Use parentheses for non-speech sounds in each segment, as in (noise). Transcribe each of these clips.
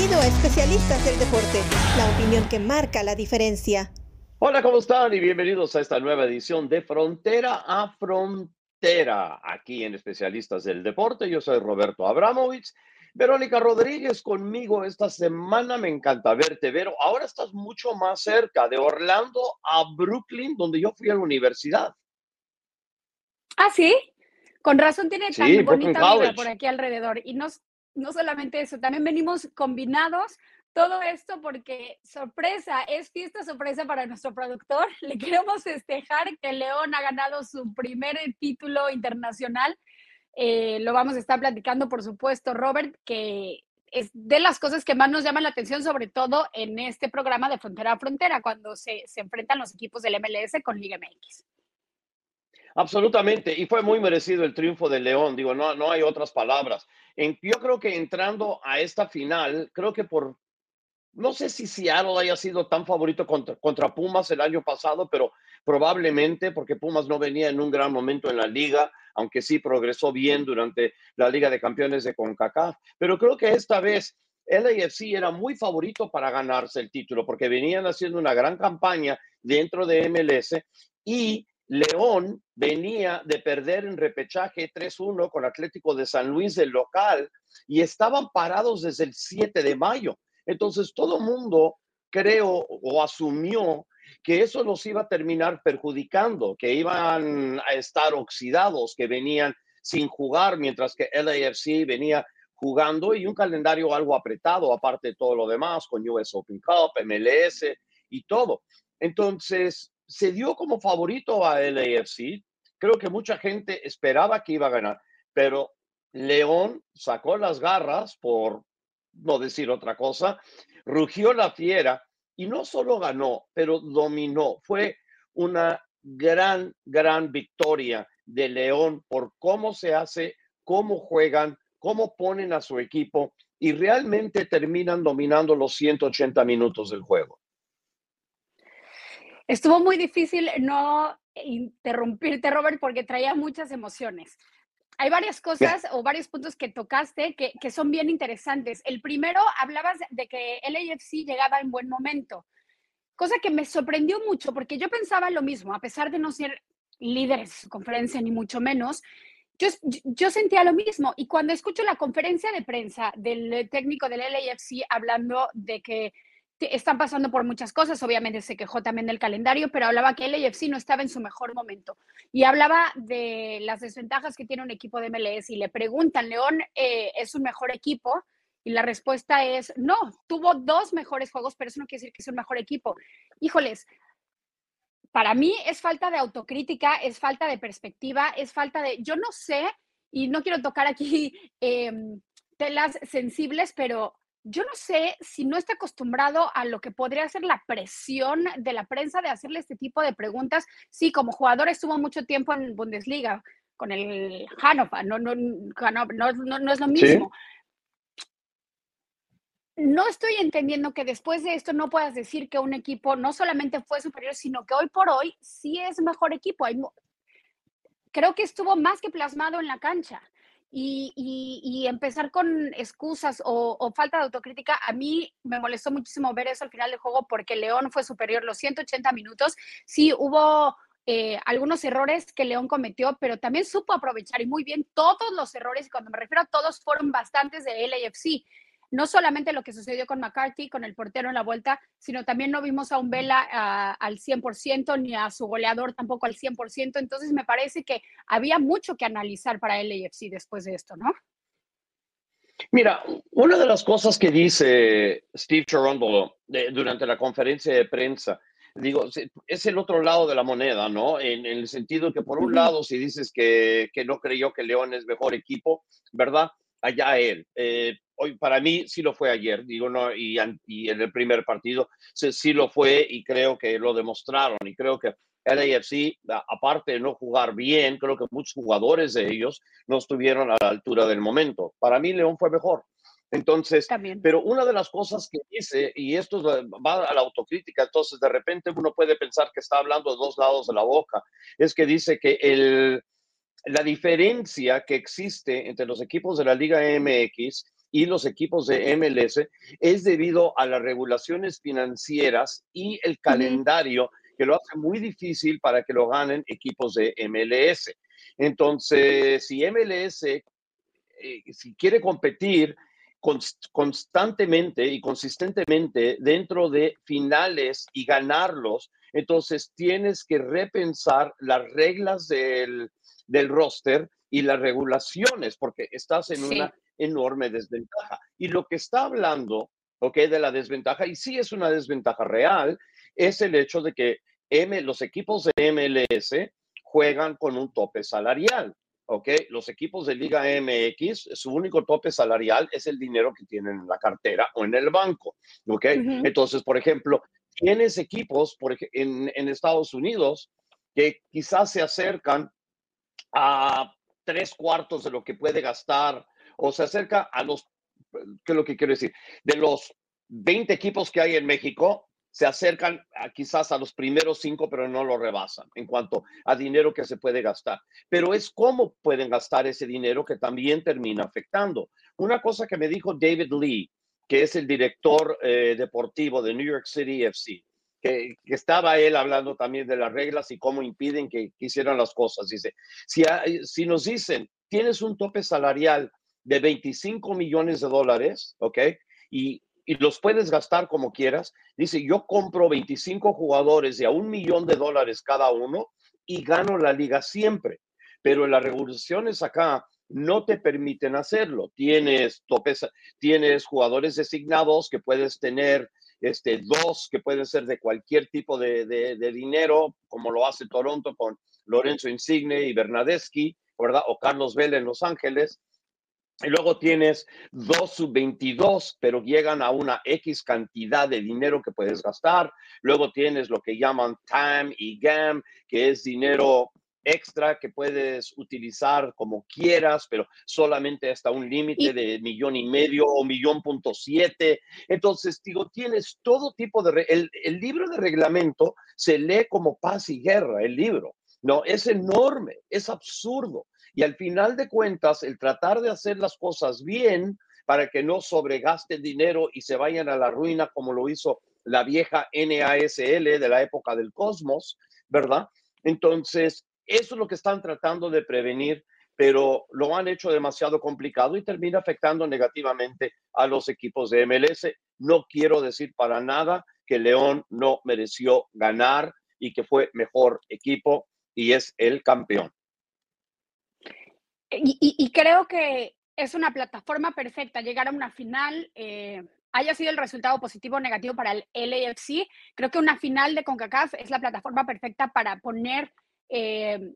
Bienvenido a Especialistas del Deporte, la opinión que marca la diferencia. Hola, ¿cómo están? Y bienvenidos a esta nueva edición de Frontera a Frontera, aquí en Especialistas del Deporte. Yo soy Roberto Abramovich. Verónica Rodríguez conmigo esta semana, me encanta verte, Vero. Ahora estás mucho más cerca de Orlando a Brooklyn, donde yo fui a la universidad. Ah, sí, con razón tiene tan bonita vida por aquí alrededor. Y no, no solamente eso, también venimos combinados todo esto porque sorpresa, es fiesta sorpresa para nuestro productor. (laughs) Le queremos festejar que León ha ganado su primer título internacional. Eh, lo vamos a estar platicando, por supuesto, Robert, que es de las cosas que más nos llaman la atención, sobre todo en este programa de Frontera a Frontera, cuando se, se enfrentan los equipos del MLS con Liga MX. Absolutamente, y fue muy merecido el triunfo de León, digo, no, no hay otras palabras. En, yo creo que entrando a esta final, creo que por no sé si Seattle haya sido tan favorito contra, Pumas el año pasado, pero probablemente porque Pumas no venía en un gran momento en la liga, aunque sí progresó bien durante la Liga de Campeones de CONCACAF. Pero creo que esta vez LAFC era muy favorito para ganarse el título porque venían haciendo una gran campaña dentro de MLS y León venía de perder en repechaje 3-1 con Atlético de San Luis del local y estaban parados desde el 7 de mayo. Entonces todo mundo creo o asumió que eso los iba a terminar perjudicando, que iban a estar oxidados, que venían sin jugar, mientras que LAFC venía jugando y un calendario algo apretado, aparte de todo lo demás, con US Open Cup, MLS y todo. Entonces, se dio como favorito a LAFC. Creo que mucha gente esperaba que iba a ganar, pero León sacó las garras por no decir otra cosa, rugió la fiera y no solo ganó, pero dominó. Fue una gran, gran victoria de León por cómo se hace, cómo juegan, cómo ponen a su equipo y realmente terminan dominando los 180 minutos del juego. Estuvo muy difícil no interrumpirte, Robert, porque traía muchas emociones hay varias cosas o varios puntos que tocaste que, que, son bien interesantes. El primero, hablabas de que LAFC llegaba en buen momento, cosa que me sorprendió mucho porque yo pensaba lo mismo, a pesar de no ser líderes de su conferencia, ni mucho menos. Yo, yo sentía lo mismo y cuando escucho la conferencia de prensa del técnico del LAFC hablando de que están pasando por muchas cosas, obviamente se quejó también del calendario, pero hablaba que el AFC no estaba en su mejor momento y hablaba de las desventajas que tiene un equipo de MLS y le preguntan, León eh, es un mejor equipo y la respuesta es, no, tuvo dos mejores juegos, pero eso no quiere decir que es un mejor equipo. Híjoles, para mí es falta de autocrítica, es falta de perspectiva, es falta de, yo no sé, y no quiero tocar aquí (laughs) em, telas sensibles, pero yo no sé si no está acostumbrado a lo que podría ser la presión de la prensa de hacerle este tipo de preguntas. Sí, como jugador estuvo mucho tiempo en Bundesliga con el Hannover, no, no, no, es lo mismo. No estoy entendiendo que después de esto no puedas decir que un equipo no solamente fue superior, sino que hoy por hoy sí es mejor equipo. creo que estuvo más que plasmado en la cancha y, empezar con excusas o, falta de autocrítica, a mí me molestó muchísimo ver eso al final del juego porque León fue superior los 180 minutos. Sí, hubo eh, algunos errores que León cometió, pero también supo aprovechar y muy bien todos los errores, y cuando me refiero a todos, fueron bastantes de LAFC no solamente lo que sucedió con McCarthy, con el portero en la vuelta, sino también no vimos a un Vela al 100% ni a su goleador tampoco al 100%. Entonces me parece que había mucho que analizar para el AFC después de esto, ¿no? Mira, una de las cosas que dice Steve Cherondolo durante la conferencia de prensa, digo, es el otro lado de la moneda, ¿no? En, el sentido que por un lado, si dices que, que no creyó que León es mejor equipo, ¿verdad? allá él. Eh, hoy para mí sí lo fue ayer, digo, no, y, en el primer partido sí, sí, lo fue y creo que lo demostraron y creo que el AFC, aparte de no jugar bien, creo que muchos jugadores de ellos no estuvieron a la altura del momento. Para mí León fue mejor. Entonces, También. pero una de las cosas que dice, y esto va a la autocrítica, entonces de repente uno puede pensar que está hablando de dos lados de la boca, es que dice que el, la diferencia que existe entre los equipos de la Liga MX y los equipos de MLS es debido a las regulaciones financieras y el calendario que lo hace muy difícil para que lo ganen equipos de MLS. Entonces, si MLS, eh, si quiere competir constantemente y consistentemente dentro de finales y ganarlos, entonces tienes que repensar las reglas del, del roster y las regulaciones, porque estás en una enorme desventaja. Y lo que está hablando, ok, de la desventaja, y sí es una desventaja real, es el hecho de que M, los equipos de MLS juegan con un tope salarial. ¿ok? Los equipos de Liga MX, su único tope salarial es el dinero que tienen en la cartera o en el banco, ¿ok? Entonces, por ejemplo, tienes equipos por, en, en Estados Unidos que quizás se acercan a tres cuartos de lo que puede gastar o se acerca a los, ¿qué es lo que quiero decir? De los 20 equipos que hay en México, se acercan quizás a los primeros cinco, pero no lo rebasan en cuanto a dinero que se puede gastar. Pero es cómo pueden gastar ese dinero que también termina afectando. Una cosa que me dijo David Lee, que es el director eh, deportivo de New York City FC, que, estaba él hablando también de las reglas y cómo impiden que, hicieran las cosas. Dice, si, si nos dicen, tienes un tope salarial de 25 millones de dólares, ¿ok? Y y los puedes gastar como quieras. Dice, yo compro 25 jugadores de a un millón de dólares cada uno y gano la liga siempre. Pero las regulaciones acá no te permiten hacerlo. Tienes topes, tienes jugadores designados que puedes tener este, dos que pueden ser de cualquier tipo de, de, dinero, como lo hace Toronto con Lorenzo Insigne y Bernadeschi, ¿verdad? O Carlos Vela en Los Ángeles. Y luego tienes dos sub-22, pero llegan a una X cantidad de dinero que puedes gastar. Luego tienes lo que llaman TAM y GAM, que es dinero extra que puedes utilizar como quieras, pero solamente hasta un límite de millón y medio o millón punto siete. Entonces, digo, tienes todo tipo de... El, el libro de reglamento se lee como paz y guerra, el libro. No, es enorme, es absurdo. Y al final de cuentas, el tratar de hacer las cosas bien para que no sobregasten dinero y se vayan a la ruina como lo hizo la vieja NASL de la época del Cosmos, ¿verdad? Entonces, eso es lo que están tratando de prevenir, pero lo han hecho demasiado complicado y termina afectando negativamente a los equipos de MLS. No quiero decir para nada que León no mereció ganar y que fue mejor equipo y es el campeón. Y, creo que es una plataforma perfecta llegar a una final, eh, haya sido el resultado positivo o negativo para el LAFC. Creo que una final de CONCACAF es la plataforma perfecta para poner eh,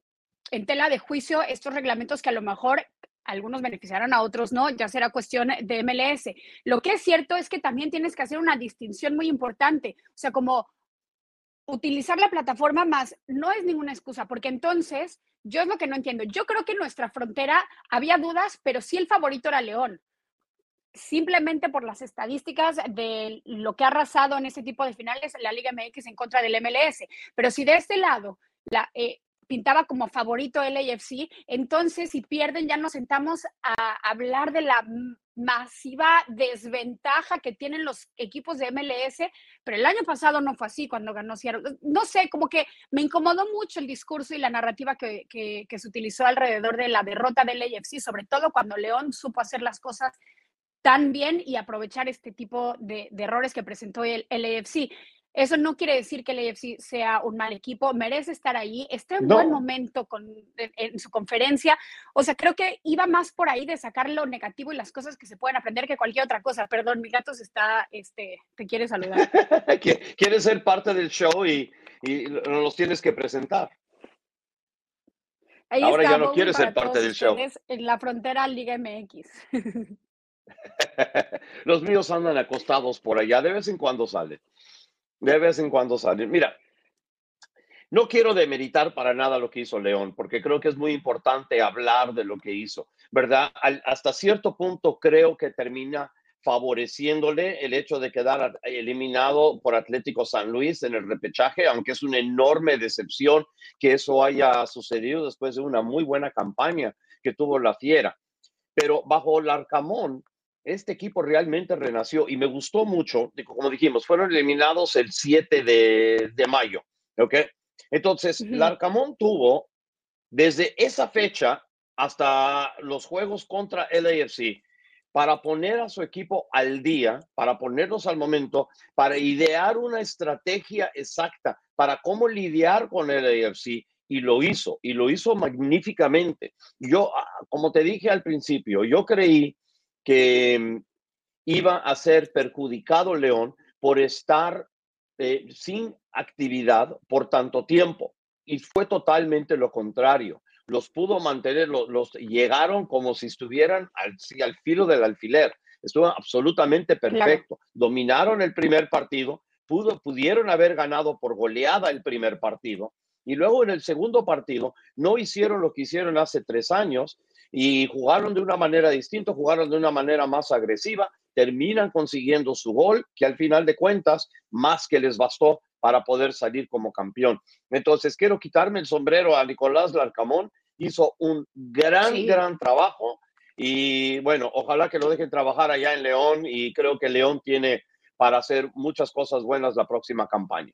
en tela de juicio estos reglamentos que a lo mejor algunos beneficiarán a otros no, ya será cuestión de MLS. Lo que es cierto es que también tienes que hacer una distinción muy importante, o sea, como utilizar la plataforma más no es ninguna excusa, porque entonces yo es lo que no entiendo. Yo creo que en nuestra frontera había dudas, pero sí el favorito era León. Simplemente por las estadísticas de lo que ha arrasado en este tipo de finales la Liga MX en contra del MLS. Pero si de este lado la, eh, pintaba como favorito el AFC, entonces si pierden ya nos sentamos a hablar de la masiva desventaja que tienen los equipos de MLS, pero el año pasado no fue así cuando ganó Seattle. No sé, como que me incomodó mucho el discurso y la narrativa que, se utilizó alrededor de la derrota del AFC, sobre todo cuando León supo hacer las cosas tan bien y aprovechar este tipo de, errores que presentó el, el. Eso no quiere decir que el AFC sea un mal equipo, merece estar ahí, está en buen momento con, en, su conferencia. O sea, creo que iba más por ahí de sacar lo negativo y las cosas que se pueden aprender que cualquier otra cosa. Perdón, mi gato se está, este, te quiere saludar. (laughs) quiere ser parte del show y, y los tienes que presentar. Ahora ya no quiere ser parte del show. En la frontera Liga MX. (laughs) los míos andan acostados por allá, de vez en cuando salen de vez en cuando salen. Mira, no quiero demeritar para nada lo que hizo León, porque creo que es muy importante hablar de lo que hizo, ¿verdad? hasta cierto punto creo que termina favoreciéndole el hecho de quedar eliminado por Atlético San Luis en el repechaje, aunque es una enorme decepción que eso haya sucedido después de una muy buena campaña que tuvo la Fiera. Pero bajo el Arcamón, este equipo realmente renació y me gustó mucho, como dijimos, fueron eliminados el 7 de, de mayo, ¿ok? Entonces, Larcamón tuvo desde esa fecha hasta los juegos contra LAFC para poner a su equipo al día, para ponerlos al momento, para idear una estrategia exacta para cómo lidiar con el AFC y lo hizo, y lo hizo magníficamente. Yo, ah, como te dije al principio, yo creí que mm, iba a ser perjudicado León por estar eh, sin actividad por tanto tiempo. Y fue totalmente lo contrario. Los pudo mantener, los, llegaron como si estuvieran al, al, filo del alfiler. Estuvo absolutamente perfecto. Dominaron el primer partido, pudo, pudieron haber ganado por goleada el primer partido. Y luego en el segundo partido no hicieron lo que hicieron hace tres años y jugaron de una manera distinta, jugaron de una manera más agresiva, terminan consiguiendo su gol, que al final de cuentas, más que les bastó para poder salir como campeón. Entonces, quiero quitarme el sombrero a Nicolás Larcamón, hizo un gran, gran trabajo y bueno, ojalá que lo dejen trabajar allá en León y creo que León tiene para hacer muchas cosas buenas la próxima campaña.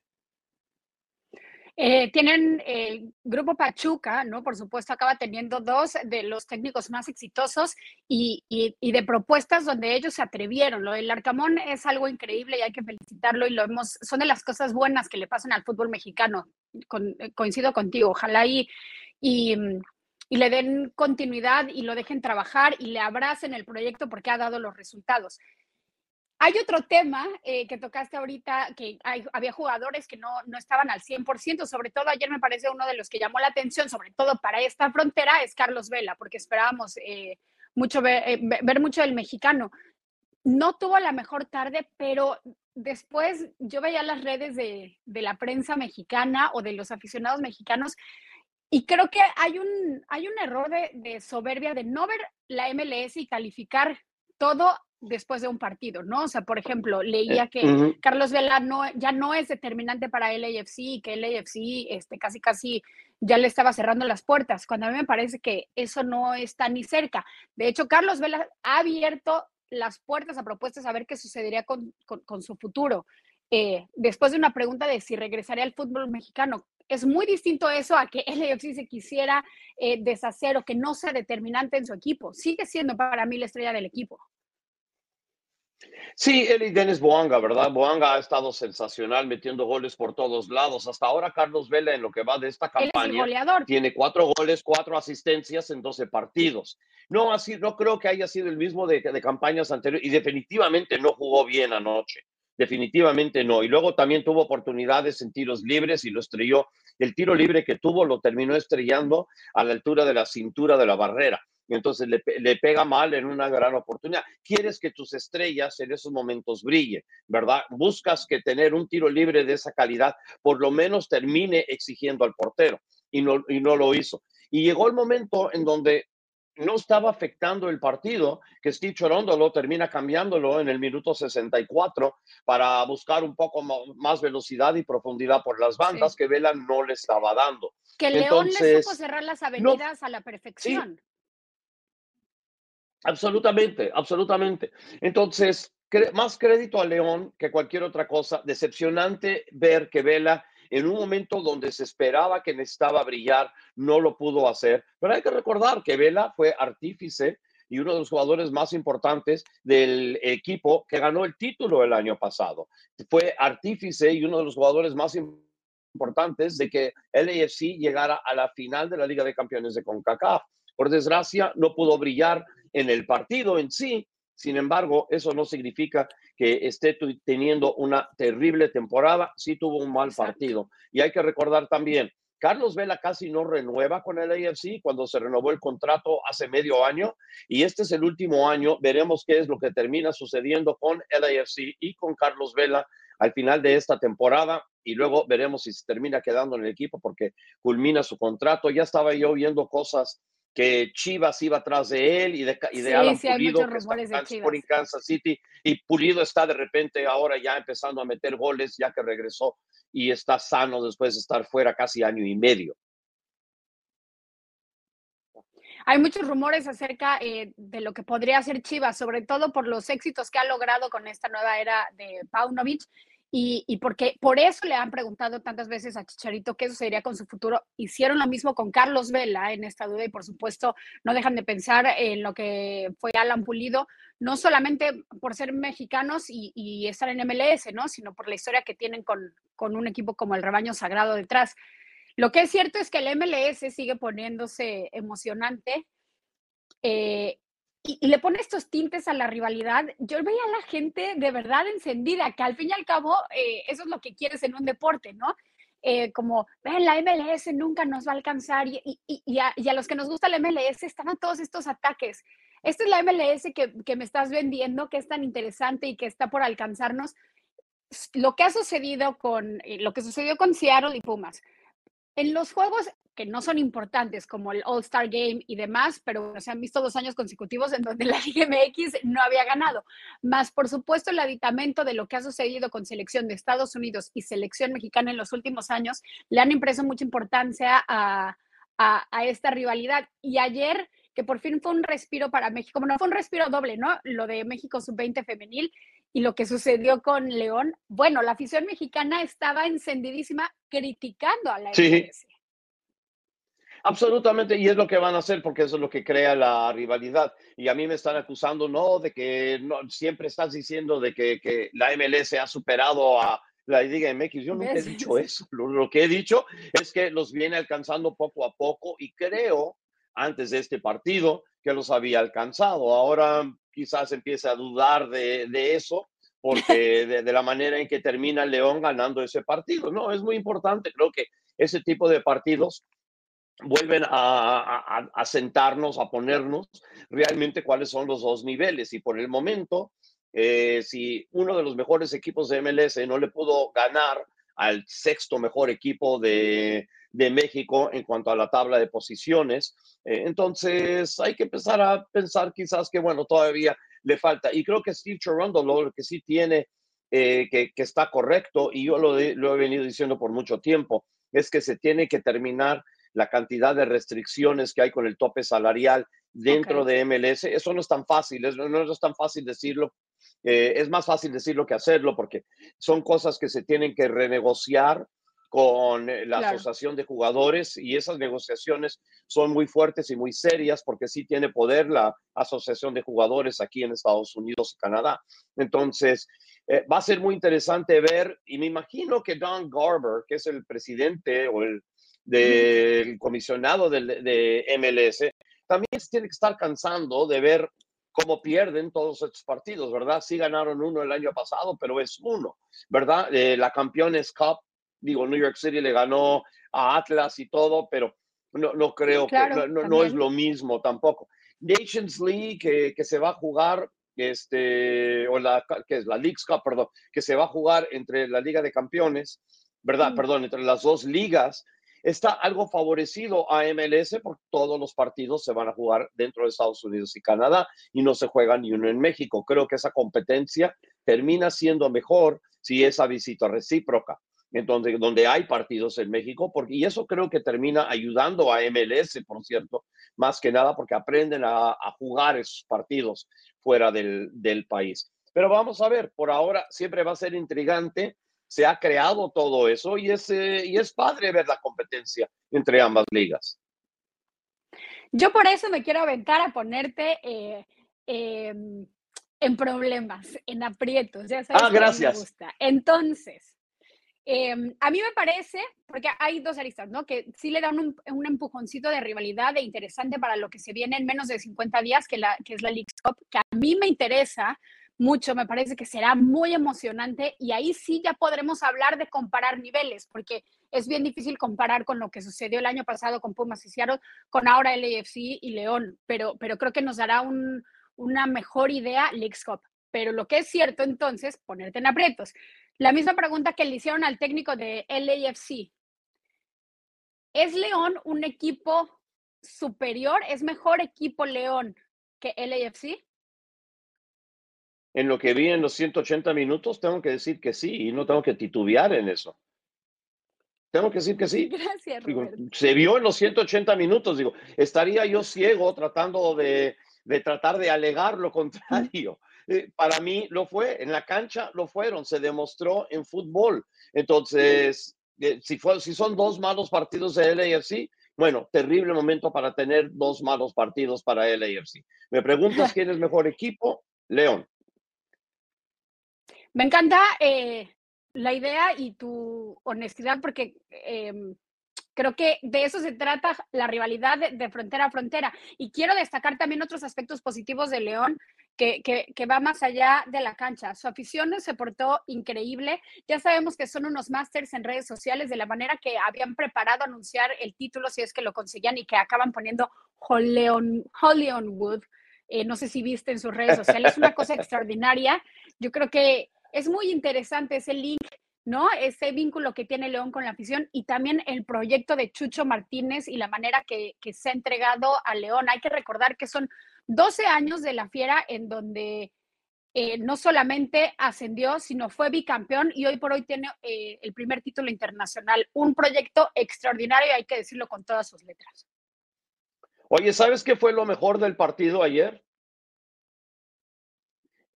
Eh, tienen el grupo Pachuca, ¿no? Por supuesto, acaba teniendo dos de los técnicos más exitosos y, de propuestas donde ellos se atrevieron. Lo del Arcamón es algo increíble y hay que felicitarlo y lo hemos, son de las cosas buenas que le pasan al fútbol mexicano. Eh, coincido contigo, ojalá y, y, y le den continuidad y lo dejen trabajar y le abracen el proyecto porque ha dado los resultados. Hay otro tema eh, que tocaste ahorita, que había jugadores que no, no estaban al 100%, sobre todo ayer me parece uno de los que llamó la atención, sobre todo para esta frontera, es Carlos Vela, porque esperábamos eh, mucho eh, ver, mucho del mexicano. No tuvo la mejor tarde, pero después yo veía las redes de, la prensa mexicana o de los aficionados mexicanos y creo que hay un, hay un error de, de soberbia de no ver la MLS y calificar todo después de un partido, ¿no? O sea, por ejemplo, leía eh, que Carlos Vela no, ya no es determinante para el AFC que el AFC este, casi casi ya le estaba cerrando las puertas, cuando a mí me parece que eso no está ni cerca. De hecho, Carlos Vela ha abierto las puertas a propuestas a ver qué sucedería con, su futuro. Eh, después de una pregunta de si regresaría al fútbol mexicano. Es muy distinto eso a que (laughs) el AFC se quisiera eh, deshacer o que no sea determinante en su equipo. Sigue siendo para mí la estrella del equipo. Sí, él y Dennis Boanga, ¿verdad? Boanga ha estado sensacional metiendo goles por todos lados. Hasta ahora Carlos Vela en lo que va de esta campaña tiene cuatro goles, cuatro asistencias en 12 partidos. No, así, no creo que haya sido el mismo de, de campañas anteriores y definitivamente no jugó bien anoche. Definitivamente no. Y luego también tuvo oportunidades en tiros libres y lo estrelló. El tiro libre que tuvo lo terminó estrellando a la altura de la cintura de la barrera entonces le, le, pega mal en una gran oportunidad. Quieres que tus estrellas en esos momentos brillen, ¿verdad? Buscas que tener un tiro libre de esa calidad por lo menos termine exigiendo al portero y no, y no lo hizo. Y llegó el momento en donde no estaba afectando el partido, que Steve Chorondolo termina cambiándolo en el minuto 64 para buscar un poco más velocidad y profundidad por las bandas que Vela no le estaba dando. Que León le supo cerrar las avenidas a la perfección. Absolutamente, absolutamente. Entonces, más crédito a León que cualquier otra cosa. Decepcionante ver que Vela en un momento donde se esperaba que necesitaba brillar, no lo pudo hacer. Pero hay que recordar que Vela fue artífice y uno de los jugadores más importantes del equipo que ganó el título el año pasado. Fue artífice y uno de los jugadores más importantes de que el AFC llegara a la final de la Liga de Campeones de CONCACAF. Por desgracia, no pudo brillar en el partido en sí. Sin embargo, eso no significa que esté teniendo una terrible temporada. Sí tuvo un mal partido. Y hay que recordar también, Carlos Vela casi no renueva con el AFC cuando se renovó el contrato hace medio año y este es el último año. Veremos qué es lo que termina sucediendo con el AFC y con Carlos Vela al final de esta temporada y luego veremos si se termina quedando en el equipo porque culmina su contrato. Ya estaba yo viendo cosas que Chivas iba atrás de él y de, y de Alan Pulido, que está en Kansas City, y Pulido está de repente ahora ya empezando a meter goles, ya que regresó y está sano después de estar fuera casi año y medio. hay muchos rumores acerca eh, de lo que podría ser Chivas, sobre todo por los éxitos que ha logrado con esta nueva era de Paunovic y, porque por eso le han preguntado tantas veces a Chicharito qué sucedería con su futuro. Hicieron lo mismo con Carlos Vela en esta duda y por supuesto no dejan de pensar en lo que fue Alan Pulido, no solamente por ser mexicanos y, y estar en MLS, ¿no? sino por la historia que tienen con, con un equipo como el Rebaño Sagrado detrás. Lo que es cierto es que el MLS sigue poniéndose emocionante. Eh, y, le pone estos tintes a la rivalidad, yo veía a la gente de verdad encendida, que al fin y al cabo eh, eso es lo que quieres en un deporte, ¿no? Eh, como, ven, la MLS nunca nos va a alcanzar y, y, y, a, los que nos gusta la MLS están a todos estos ataques. Esta es la MLS que, que me estás vendiendo, que es tan interesante y que está por alcanzarnos. Lo que ha sucedido con, eh, lo que sucedió con Seattle y Pumas. En los juegos que no son importantes como el All-Star Game y demás, pero se han visto dos años consecutivos en donde (laughs) la Liga MX no había ganado. Más, por supuesto, el aditamento de lo que ha sucedido con selección de Estados Unidos y selección mexicana en los últimos años le han impreso mucha importancia a, a, esta rivalidad. Y ayer, que por fin fue un respiro para México, bueno, fue un respiro doble, ¿no? Lo de México sub-20 femenil y lo que sucedió con León. Bueno, la afición mexicana estaba encendidísima criticando a la MLS. Absolutamente, y es lo que van a hacer porque eso es lo que crea la rivalidad. Y a mí me están acusando, no, de que no, siempre estás diciendo de que, que la MLS ha superado a la Liga MX. Yo nunca he dicho eso. Lo, lo, que he dicho es que los viene alcanzando poco a poco y creo, antes de este partido, que los había alcanzado. Ahora quizás empiece a dudar de, de eso porque de, de, la manera en que termina León ganando ese partido. No, es muy importante. Creo que ese tipo de partidos vuelven a, a, a, sentarnos, a ponernos realmente cuáles son los dos niveles. Y por el momento, eh, si uno de los mejores equipos de MLS no le pudo ganar al sexto mejor equipo de, de México en cuanto a la tabla de posiciones, eh, entonces hay que empezar a pensar quizás que, bueno, todavía le falta. Y creo que Steve Chorondo lo que sí tiene, eh, que, que, está correcto, y yo lo, lo he venido diciendo por mucho tiempo, es que se tiene que terminar la cantidad de restricciones que hay con el tope salarial dentro okay. de MLS. Eso no es tan fácil, es, no es tan fácil decirlo. Eh, es más fácil decirlo que hacerlo porque son cosas que se tienen que renegociar con la claro. asociación de jugadores y esas negociaciones son muy fuertes y muy serias porque sí tiene poder la asociación de jugadores aquí en Estados Unidos y Canadá. Entonces, eh, va a ser muy interesante ver y me imagino que Don Garber, que es el presidente o el del comisionado de, de, MLS, también se tiene que estar cansando de ver cómo pierden todos estos partidos, ¿verdad? Sí ganaron uno el año pasado, pero es uno, ¿verdad? Eh, la Campeones Cup, digo, New York City le ganó a Atlas y todo, pero no, no creo claro, que no, no, es lo mismo tampoco. Nations League que, que se va a jugar, este, o la que es la League's Cup, perdón, que se va a jugar entre la Liga de Campeones, ¿verdad? Mm. Perdón, entre las dos ligas está algo favorecido a MLS porque todos los partidos se van a jugar dentro de Estados Unidos y Canadá y no se juega ni uno en México. Creo que esa competencia termina siendo mejor si esa visita recíproca, entonces donde hay partidos en México, porque, y eso creo que termina ayudando a MLS, por cierto, más que nada porque aprenden a, jugar esos partidos fuera del país. Pero vamos a ver, por ahora siempre va a ser intrigante se ha creado todo eso y es, eh, y es padre ver la competencia entre ambas ligas. Yo por eso me quiero aventar a ponerte eh, eh, en problemas, en aprietos. Ya sabes ah, gracias. Me gusta. Entonces, a mí me parece, porque hay dos aristas, ¿no? Que sí le dan un, un, empujoncito de rivalidad e interesante para lo que se viene en menos de 50 días, que, la, que es la League Cup, que a mí me interesa mucho, me parece que será muy emocionante y ahí sí ya podremos hablar de comparar niveles, porque es bien difícil comparar con lo que sucedió el año pasado con Pumas y Seattle, con ahora LAFC y León, pero, pero creo que nos dará un, una mejor idea Leagues Cup. Pero lo que es cierto entonces, ponerte en aprietos. La misma pregunta que le hicieron al técnico de LAFC. ¿Es León un equipo superior? ¿Es mejor equipo León que LAFC? En lo que vi en los 180 minutos, tengo que decir que sí, y no tengo que titubear en eso. Tengo que decir que sí. Gracias, Robert. se vio en los 180 minutos, digo, estaría yo ciego tratando de, de tratar de alegar lo contrario. Eh, para mí lo fue, en la cancha lo fueron, se demostró en fútbol. Entonces, eh, si, fue, si son dos malos partidos de LAFC, bueno, terrible momento para tener dos malos partidos para LAFC. Me preguntas (laughs) quién es mejor equipo, León. Me encanta eh, la idea y tu honestidad porque em, creo que de eso se trata la rivalidad de, frontera a frontera. Y quiero destacar también otros aspectos positivos de León. Que, va más allá de la cancha. Su afición se portó increíble. Ya sabemos que son unos másters en redes sociales de la manera que habían preparado anunciar el título, si es que lo conseguían, y que acaban poniendo Hollywood. Wood. Eh, no sé si viste en sus redes sociales, es una cosa extraordinaria. Yo creo que es muy interesante ese link, ¿no? Ese vínculo que tiene León con la afición y también el proyecto de Chucho Martínez y la manera que, se ha entregado a León. Hay que recordar que son 12 años de la fiera en donde eh, no solamente ascendió, sino fue bicampeón y hoy por hoy tiene eh, el primer título internacional. Un proyecto extraordinario, hay que decirlo con todas sus letras. Oye, ¿sabes qué fue lo mejor del partido ayer?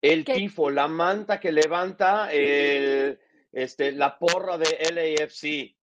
El tifo, la manta que levanta el, este, la porra de LAFC.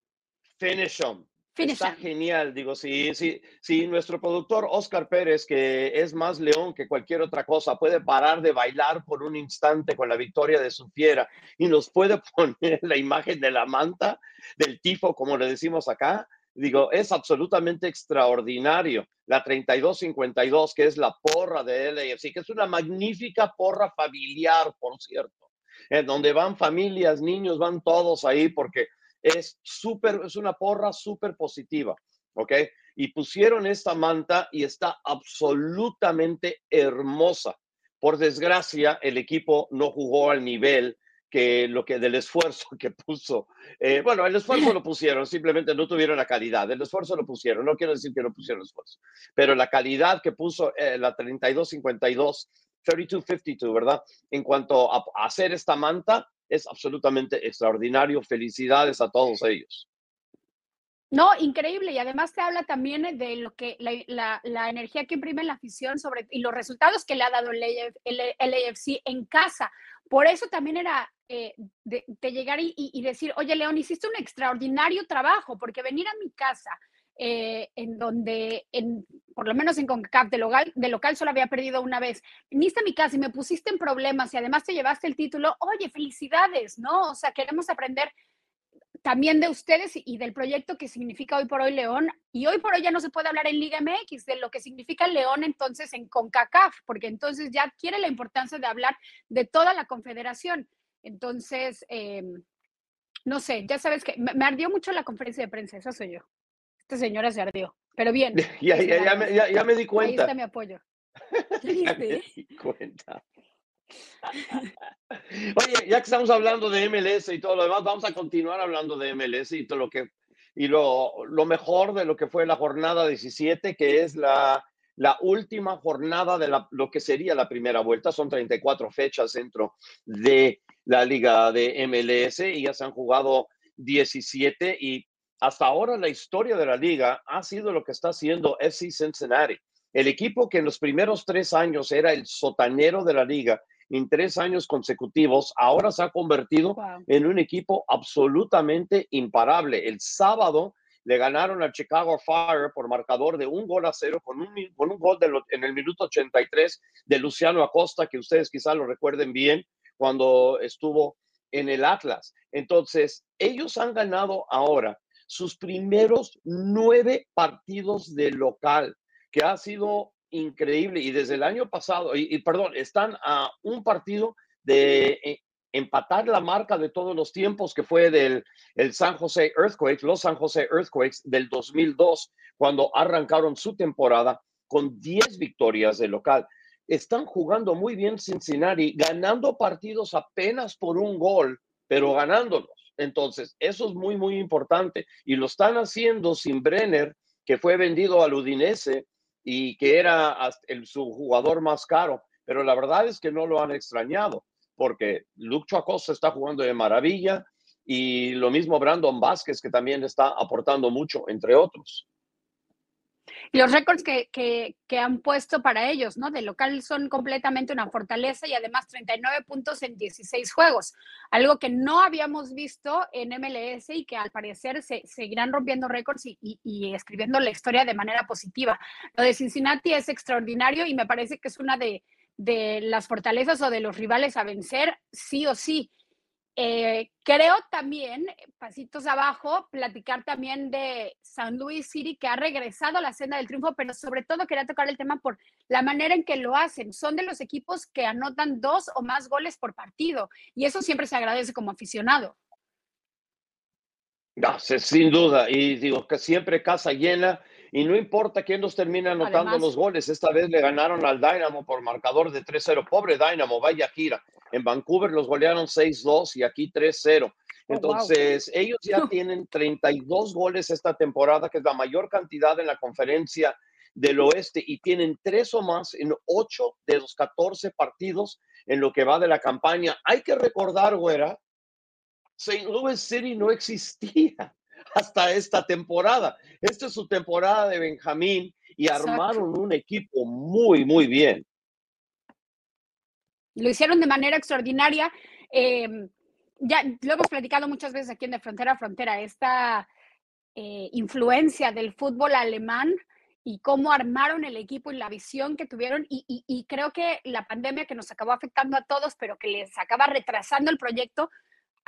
Finish them. Está genial, digo, si, si, si nuestro productor Oscar Pérez, que es más león que cualquier otra cosa, puede parar de bailar por un instante con la victoria de su fiera y nos puede (laughs) poner la imagen de la manta, del tifo, como le decimos acá, digo, es absolutamente extraordinario. La 3252, que es la porra de LAFC, que es una magnífica porra familiar, por cierto, en donde van familias, niños, van todos ahí porque es súper, es una porra súper positiva, ¿ok? Y pusieron esta manta y está absolutamente hermosa. Por desgracia, el equipo no jugó al nivel que lo que del esfuerzo (laughs) que puso. Eh, bueno, el esfuerzo lo pusieron, simplemente no tuvieron la calidad. El esfuerzo lo pusieron, no quiero decir que no pusieron esfuerzo, pero la calidad que puso eh, la 3252, 3252, ¿verdad? En cuanto a, hacer esta manta, es absolutamente extraordinario. Felicidades a todos ellos. No, increíble. Y además te habla también de lo que la, la, energía que imprime la afición sobre y los resultados que le ha dado el, el, el AFC en casa. Por eso también era eh, de, llegar y, decir, oye, León, hiciste un extraordinario trabajo, porque venir a mi casa, eh, en donde, en, por lo menos en CONCACAF, de local, de local solo había perdido una vez, viniste a mi casa y me pusiste en problemas y además te llevaste el título, oye, felicidades, ¿no? O sea, queremos aprender también de ustedes y del proyecto que significa hoy por hoy León. Y hoy por hoy ya no se puede hablar en Liga MX de lo que significa León entonces en CONCACAF, porque entonces ya quiere la importancia de hablar de toda la confederación. Entonces, em, no sé, ya sabes que me, ardió mucho la conferencia de prensa, esa soy yo. Esta señora se ardió, pero bien. (laughs) ya, ya, me, ya, me, di cuenta. Ahí está mi apoyo. (laughs) (laughs) ¿Ya me di cuenta. Oye, ya que estamos hablando de MLS y todo lo demás, vamos a continuar hablando de MLS y todo lo que y lo, lo mejor de lo que fue la jornada 17, que es la, la última jornada de la, lo que sería la primera vuelta. Son 34 fechas dentro de la liga de MLS y ya se han jugado 17 y hasta ahora la historia de la liga ha sido lo que está haciendo FC Cincinnati. El equipo que en los primeros tres años era el sotanero de la liga en tres años consecutivos, ahora se ha convertido en un equipo absolutamente imparable. El sábado le ganaron al Chicago Fire por marcador de un gol a cero con un, con un gol en el minuto 83 de Luciano Acosta, que ustedes quizás lo recuerden bien cuando estuvo en el Atlas. Entonces, ellos han ganado ahora sus primeros nueve partidos de local, que ha sido increíble y desde el año pasado, y, perdón, están a un partido de eh, empatar la marca de todos los tiempos que fue del el San José Earthquakes, los San José Earthquakes del 2002, cuando arrancaron su temporada con 10 victorias de local. Están jugando muy bien Cincinnati, ganando partidos apenas por un gol, pero ganándolos. Entonces, eso es muy, muy importante. Y lo están haciendo sin Brenner, que fue vendido al Udinese y que era el, su jugador más caro, pero la verdad es que no lo han extrañado porque Luke Acosta está jugando de maravilla y lo mismo Brandon Vázquez, que también está aportando mucho, entre otros. Los récords que, que, han puesto para ellos, ¿no? De local son completamente una fortaleza y además 39 puntos en 16 juegos, algo que no habíamos visto en MLS y que al parecer se seguirán rompiendo récords y, y, y, escribiendo la historia de manera positiva. Lo de Cincinnati es extraordinario y me parece que es una de, de las fortalezas o de los rivales a vencer, sí o sí. Eh, creo también, pasitos abajo, platicar también de San Luis City, que ha regresado a la senda del triunfo, pero sobre todo quería tocar el tema por la manera en que lo hacen. Son de los equipos que anotan dos o más goles por partido, y eso siempre se agradece como aficionado. No, sin duda, y digo que siempre casa llena, y no importa quién nos termina anotando Además, los goles. Esta vez le ganaron al Dynamo por marcador de 3-0. Pobre Dynamo, vaya gira. En Vancouver los golearon 6-2 y aquí 3-0. Entonces, oh, wow. ellos ya (laughs) tienen 32 goles esta temporada, que es la mayor cantidad en la conferencia del oeste, y tienen tres o más en 8 de los 14 partidos en lo que va de la campaña. Hay que recordar, güera, St. Louis City no existía hasta esta temporada. Esta es su temporada de Benjamín y Exacto. armaron un equipo muy, muy bien. Lo hicieron de manera extraordinaria. Eh, ya lo hemos platicado muchas veces aquí en De Frontera a Frontera, esta eh, influencia del fútbol alemán y cómo armaron el equipo y la visión que tuvieron. Y, y, y, creo que la pandemia que nos acabó afectando a todos, pero que les acaba retrasando el proyecto,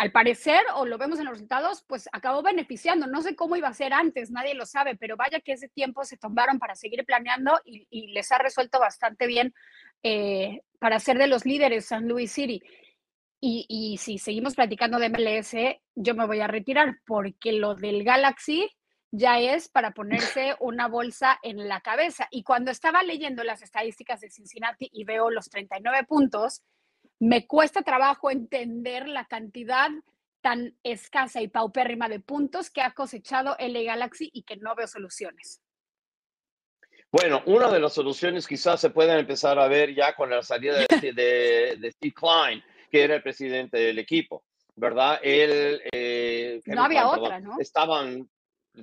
al parecer, o lo vemos en los resultados, pues acabó beneficiando. No sé cómo iba a ser antes, nadie lo sabe, pero vaya que ese tiempo se tomaron para seguir planeando y, y les ha resuelto bastante bien eh, para ser de los líderes San Luis City. Y, y, si seguimos platicando de MLS, yo me voy a retirar porque lo del Galaxy ya es para ponerse (laughs) una bolsa en la cabeza. Y cuando estaba leyendo las estadísticas de Cincinnati y veo los 39 puntos, me cuesta trabajo entender la cantidad tan escasa y paupérrima de puntos que ha cosechado el Galaxy y que no veo soluciones. Bueno, una de las soluciones quizás se puedan empezar a ver ya con la salida de, (laughs) de, de Steve Klein, que era el presidente del equipo, ¿verdad? Él... Eh, no había Klein, otra, ¿no? Estaban...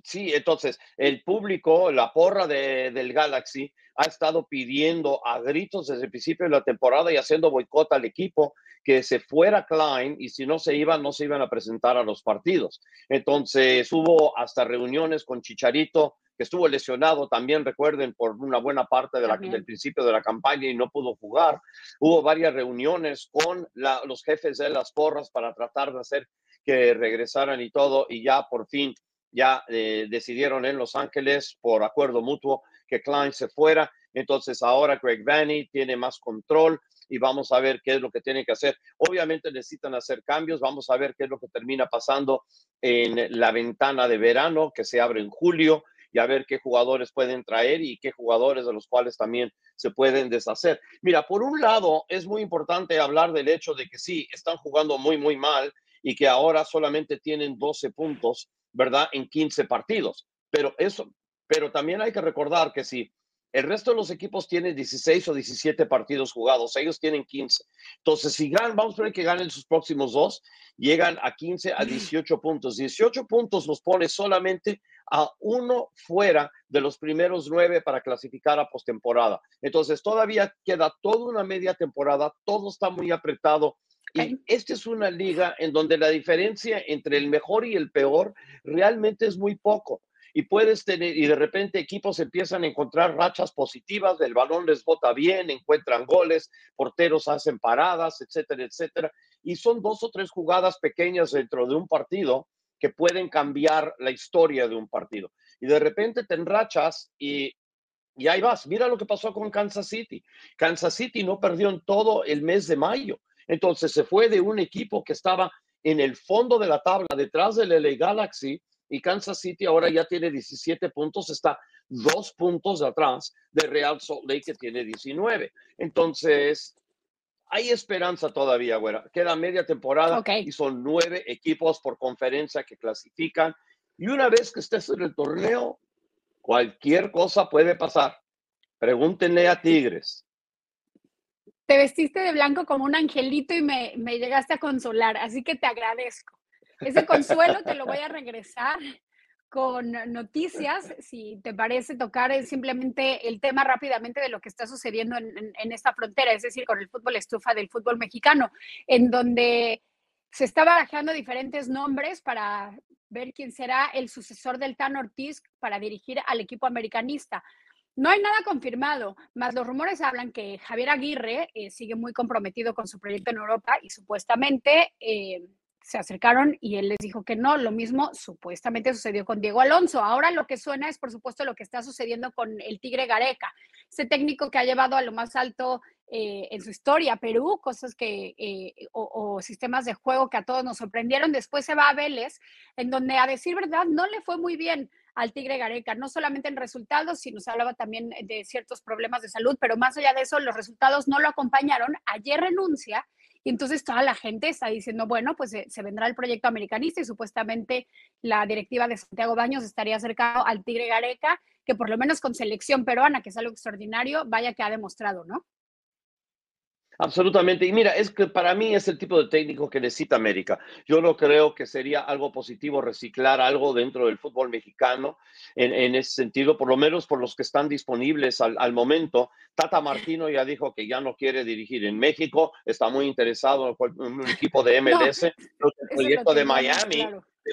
Sí, entonces, el público, la porra de, del Galaxy, ha estado pidiendo a gritos desde el principio de la temporada y haciendo boicot al equipo que se fuera Klein y si no se iban, no se iban a presentar a los partidos. Entonces hubo hasta reuniones con Chicharito, que estuvo lesionado también, recuerden, por una buena parte de la, del principio de la campaña y no pudo jugar. Hubo varias reuniones con la, los jefes de las porras para tratar de hacer que regresaran y todo, y ya por fin ya eh, decidieron en Los Ángeles por acuerdo mutuo que Klein se fuera. Entonces ahora Greg Vanny tiene más control y vamos a ver qué es lo que tiene que hacer. Obviamente necesitan hacer cambios, vamos a ver qué es lo que termina pasando en la ventana de verano que se abre en julio y a ver qué jugadores pueden traer y qué jugadores de los cuales también se pueden deshacer. Mira, por un lado es muy importante hablar del hecho de que sí, están jugando muy, muy mal y que ahora solamente tienen 12 puntos, ¿verdad? En 15 partidos. Pero eso, pero también hay que recordar que si el resto de los equipos tienen 16 o 17 partidos jugados, ellos tienen 15. Entonces, si ganan, vamos a ver que ganen sus próximos dos, llegan a 15, a 18 puntos. 18 puntos los pone solamente a uno fuera de los primeros nueve para clasificar a postemporada. Entonces, todavía queda toda una media temporada, todo está muy apretado. Y esta es una liga en donde la diferencia entre el mejor y el peor realmente es muy poco y puedes tener, y de repente equipos empiezan a encontrar rachas positivas, el balón les bota bien, encuentran goles, porteros hacen paradas, etcétera, etcétera. Y son dos o tres jugadas pequeñas dentro de un partido que pueden cambiar la historia de un partido. Y de repente te enrachas y, y ahí vas. Mira lo que pasó con Kansas City. Kansas City no perdió en todo el mes de mayo. Entonces se fue de un equipo que estaba en el fondo de la tabla, detrás del LA Galaxy, y Kansas City ahora ya tiene 17 puntos, está dos puntos atrás de Real Salt Lake que tiene 19. Entonces, hay esperanza todavía, güera. Queda media temporada okay. y son nueve equipos por conferencia que clasifican. Y una vez que estés en el torneo, cualquier cosa puede pasar. Pregúntenle a Tigres. Te vestiste de blanco como un angelito y me, me llegaste a consolar, así que te agradezco ese consuelo te lo voy a regresar con noticias, si te parece tocar simplemente el tema rápidamente de lo que está sucediendo en, esta frontera, es decir, con el fútbol estufa del fútbol mexicano, en donde se está barajando diferentes nombres para ver quién será el sucesor del Tan Ortiz para dirigir al equipo americanista. No hay nada confirmado, más los rumores hablan que Javier Aguirre eh, sigue muy comprometido con su proyecto en Europa y supuestamente eh, se acercaron y él les dijo que no. Lo mismo supuestamente sucedió con Diego Alonso. Ahora lo que suena es, por supuesto, lo que está sucediendo con el Tigre Gareca, ese técnico que ha llevado a lo más alto eh, en su historia Perú, cosas que, eh, o, sistemas de juego que a todos nos sorprendieron. Después se va a Vélez, en donde a decir verdad no le fue muy bien al Tigre Gareca, no solamente en resultados, sino se hablaba también de ciertos problemas de salud, pero más allá de eso, los resultados no lo acompañaron. Ayer renuncia y entonces toda la gente está diciendo, bueno, pues se, vendrá el proyecto americanista y supuestamente la directiva de Santiago Baños estaría acercado al Tigre Gareca, que por lo menos con selección peruana, que es algo extraordinario, vaya que ha demostrado, ¿no? Absolutamente. Y mira, es que para mí es el tipo de técnico que necesita América. Yo no creo que sería algo positivo reciclar algo dentro del fútbol mexicano en, ese sentido, por lo menos por los que están disponibles al, momento. Tata Martino ya dijo que ya no quiere dirigir en México, está muy interesado en un equipo de (laughs) MLS. el proyecto de Miami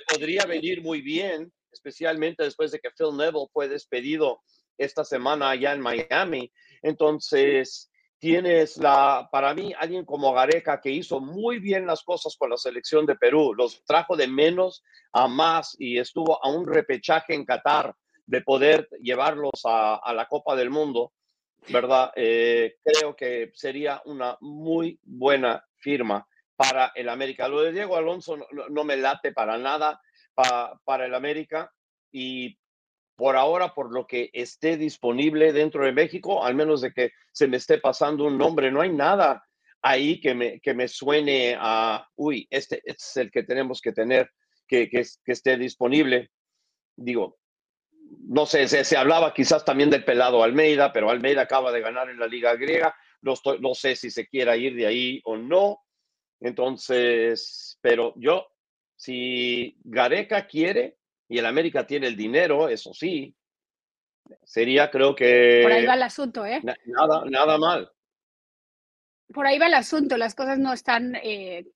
podría venir muy bien, especialmente después de que Phil Neville fue despedido esta semana allá en Miami. Entonces, tienes la, para mí, alguien como Gareca que hizo muy bien las cosas con la selección de Perú, los trajo de menos a más y estuvo a un repechaje en Qatar de poder llevarlos a, la Copa del Mundo, ¿verdad? Eh, creo que sería una muy buena firma para el América. Lo de Diego Alonso no, me late para nada para el América y por ahora, por lo que esté disponible dentro de México, al menos de que se me esté pasando un nombre, no hay nada ahí que me, que me suene a, uy, este, es el que tenemos que tener, que, que, esté disponible. Digo, no sé, se, hablaba quizás también del pelado Almeida, pero Almeida acaba de ganar en la Liga Griega, no, estoy, no sé si se quiera ir de ahí o no. Entonces, pero yo, si Gareca quiere, y el América tiene el dinero, eso sí, sería creo que... Por ahí va el asunto, ¿eh? Nada, nada mal. Por ahí va el asunto, las cosas no están eh,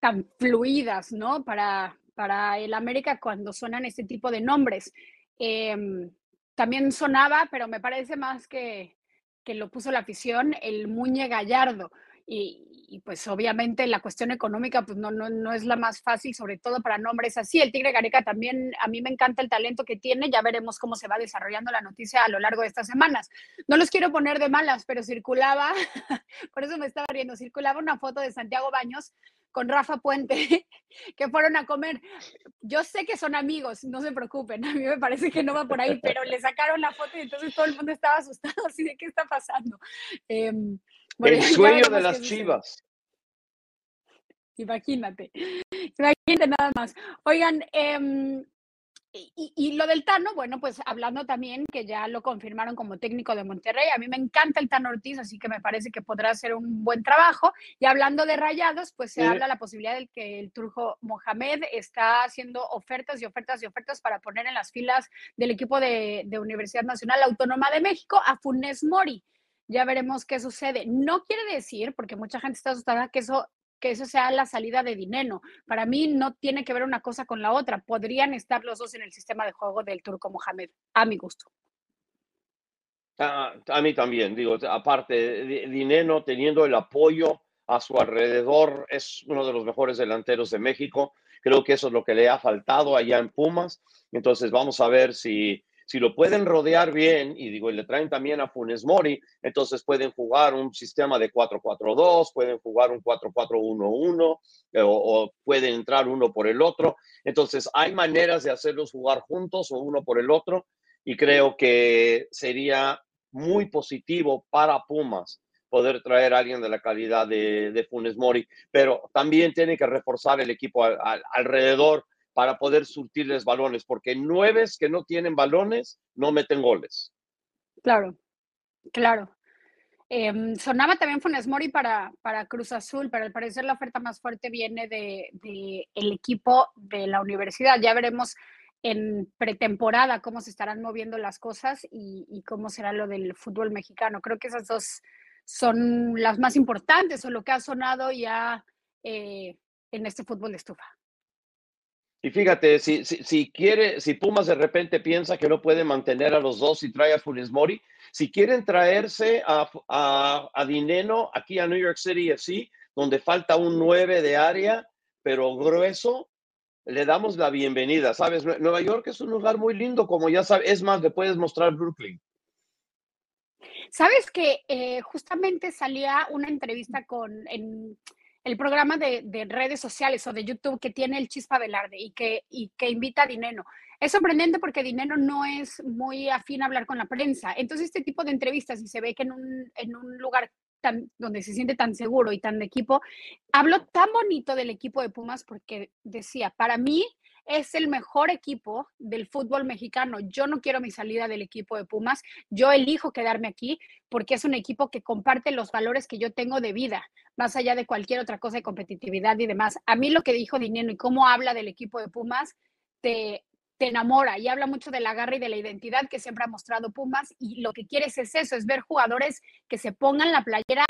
tan fluidas, ¿no? Para, para el América cuando suenan este tipo de nombres. Em, también sonaba, pero me parece más que, que lo puso la afición, el Muñe Gallardo. Y, pues obviamente la cuestión económica pues no, no, no, es la más fácil, sobre todo para nombres así. El Tigre Gareca también, a mí me encanta el talento que tiene, ya veremos cómo se va desarrollando la noticia a lo largo de estas semanas. No los quiero poner de malas, pero circulaba, (laughs) por eso me estaba riendo, circulaba una foto de Santiago Baños con Rafa Puente, (laughs) que fueron a comer. Yo sé que son amigos, no se preocupen, (laughs) a mí me parece que no va por ahí, pero le sacaron la foto y entonces todo el mundo estaba asustado, así de qué está pasando. El sueño de las chivas. Imagínate, (laughs) imagínate nada más. Oigan, eh, y, lo del Tano, bueno, pues hablando también que ya lo confirmaron como técnico de Monterrey, a mí me encanta el Tano Ortiz, así que me parece que podrá hacer un buen trabajo. Y hablando de rayados, pues se habla la posibilidad de que el Turjo Mohamed está haciendo ofertas y ofertas y ofertas para poner en las filas del equipo de, de Universidad Nacional Autónoma de México a Funes Mori. Ya veremos qué sucede. No quiere decir, porque mucha gente está asustada, que eso que eso sea la salida de dinero. Para mí no tiene que ver una cosa con la otra. Podrían estar los dos en el sistema de juego del turco Mohamed, a mi gusto. A, mí también, digo, aparte, Dineno teniendo el apoyo a su alrededor, es uno de los mejores delanteros de México. Creo que eso es lo que le ha faltado allá en Pumas. Entonces vamos a ver si si lo pueden rodear bien, y digo, y le traen también a Funes Mori, entonces pueden jugar un sistema de 4-4-2, pueden jugar un 4-4-1-1, eh, o, pueden entrar uno por el otro. Entonces, hay maneras de hacerlos jugar juntos o uno por el otro, y creo que sería muy positivo para Pumas poder traer a alguien de la calidad de, Funes Mori, pero también tiene que reforzar el equipo alrededor para poder surtirles balones, porque nueves que no tienen balones no meten goles. Claro, claro. Em, sonaba también Funes Mori para, para Cruz Azul, pero al parecer la oferta más fuerte viene de, el equipo de la universidad. Ya veremos en pretemporada cómo se estarán moviendo las cosas y, cómo será lo del fútbol mexicano. Creo que esas dos son las más importantes o lo que ha sonado ya eh, en este fútbol de estufa. Y fíjate, si, si, quiere, si Pumas de repente piensa que no puede mantener a los dos y trae a Funes Mori, si quieren traerse a, a, Dineno aquí a New York City FC, donde falta un 9 de área, pero grueso, le damos la bienvenida. Sabes, Nueva York es un lugar muy lindo, como ya sabes, es más, le puedes mostrar Brooklyn. Sabes que eh, justamente salía una entrevista con el programa de, redes sociales o de YouTube que tiene el Chispa Velarde y que, invita a Dineno. Es sorprendente porque Dinero no es muy afín a hablar con la prensa. Entonces, este tipo de entrevistas, y se ve que en un, lugar donde se siente tan seguro y tan de equipo, habló tan bonito del equipo de Pumas porque decía, para mí es el mejor equipo del fútbol mexicano. Yo no quiero mi salida del equipo de Pumas. Yo elijo quedarme aquí porque es un equipo que comparte los valores que yo tengo de vida, más allá de cualquier otra cosa de competitividad y demás. A mí lo que dijo Dinero y cómo habla del equipo de Pumas te, te enamora y habla mucho del agarre y de la identidad que siempre ha mostrado Pumas y lo que quieres es eso, es ver jugadores que se pongan la playera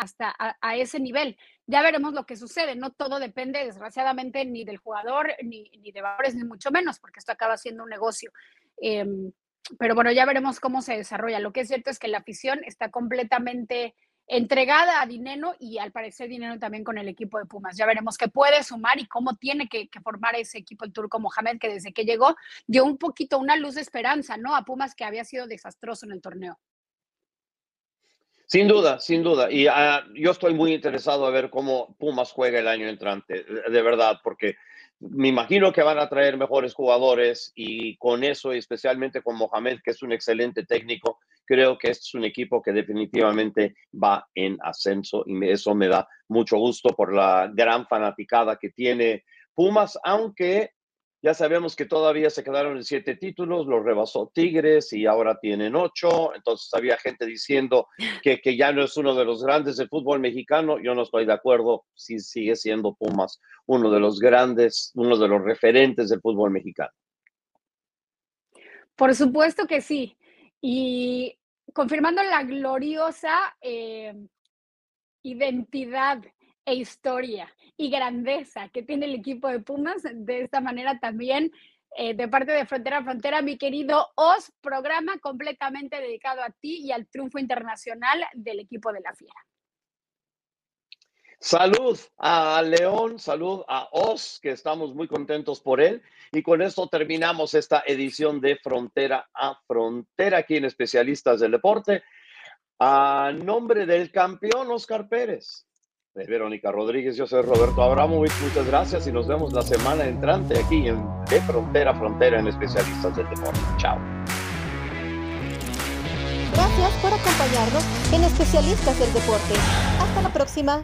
hasta a, ese nivel. Ya veremos lo que sucede, no todo depende desgraciadamente ni del jugador, ni, ni de valores, ni mucho menos, porque esto acaba siendo un negocio. Em, pero bueno, ya veremos cómo se desarrolla. Lo que es cierto es que la afición está completamente entregada a Dineno y al parecer Dineno también con el equipo de Pumas. Ya veremos qué puede sumar y cómo tiene que, formar ese equipo el turco Mohamed, que desde que llegó dio un poquito una luz de esperanza, ¿no? A Pumas que había sido desastroso en el torneo. Sin duda, sin duda. Y ah, yo estoy muy interesado a ver cómo Pumas juega el año entrante, de verdad, porque me imagino que van a traer mejores jugadores y con eso, especialmente con Mohamed, que es un excelente técnico, creo que este es un equipo que definitivamente va en ascenso y eso me da mucho gusto por la gran fanaticada que tiene Pumas, aunque ya sabemos que todavía se quedaron en siete títulos, los rebasó Tigres y ahora tienen ocho. Entonces había gente diciendo que, que ya no es uno de los grandes del fútbol mexicano. Yo no estoy de acuerdo. si sigue siendo Pumas uno de los grandes, uno de los referentes del fútbol mexicano. Por supuesto que sí. Y confirmando la gloriosa eh, identidad e historia y grandeza que tiene el equipo de Pumas. De esta manera también, eh, de parte de Frontera a Frontera, mi querido Os, programa completamente dedicado a ti y al triunfo internacional del equipo de la Fiera. Salud a León, salud a Os, que estamos muy contentos por él. Y con esto terminamos esta edición de Frontera a Frontera aquí en Especialistas del Deporte. A nombre del campeón Oscar Pérez, de Verónica Rodríguez, yo soy Roberto Abramovich, muchas gracias y nos vemos la semana entrante aquí en De Frontera a Frontera en Especialistas del Deporte. Chao. Gracias por acompañarnos en Especialistas del Deporte. Hasta la próxima.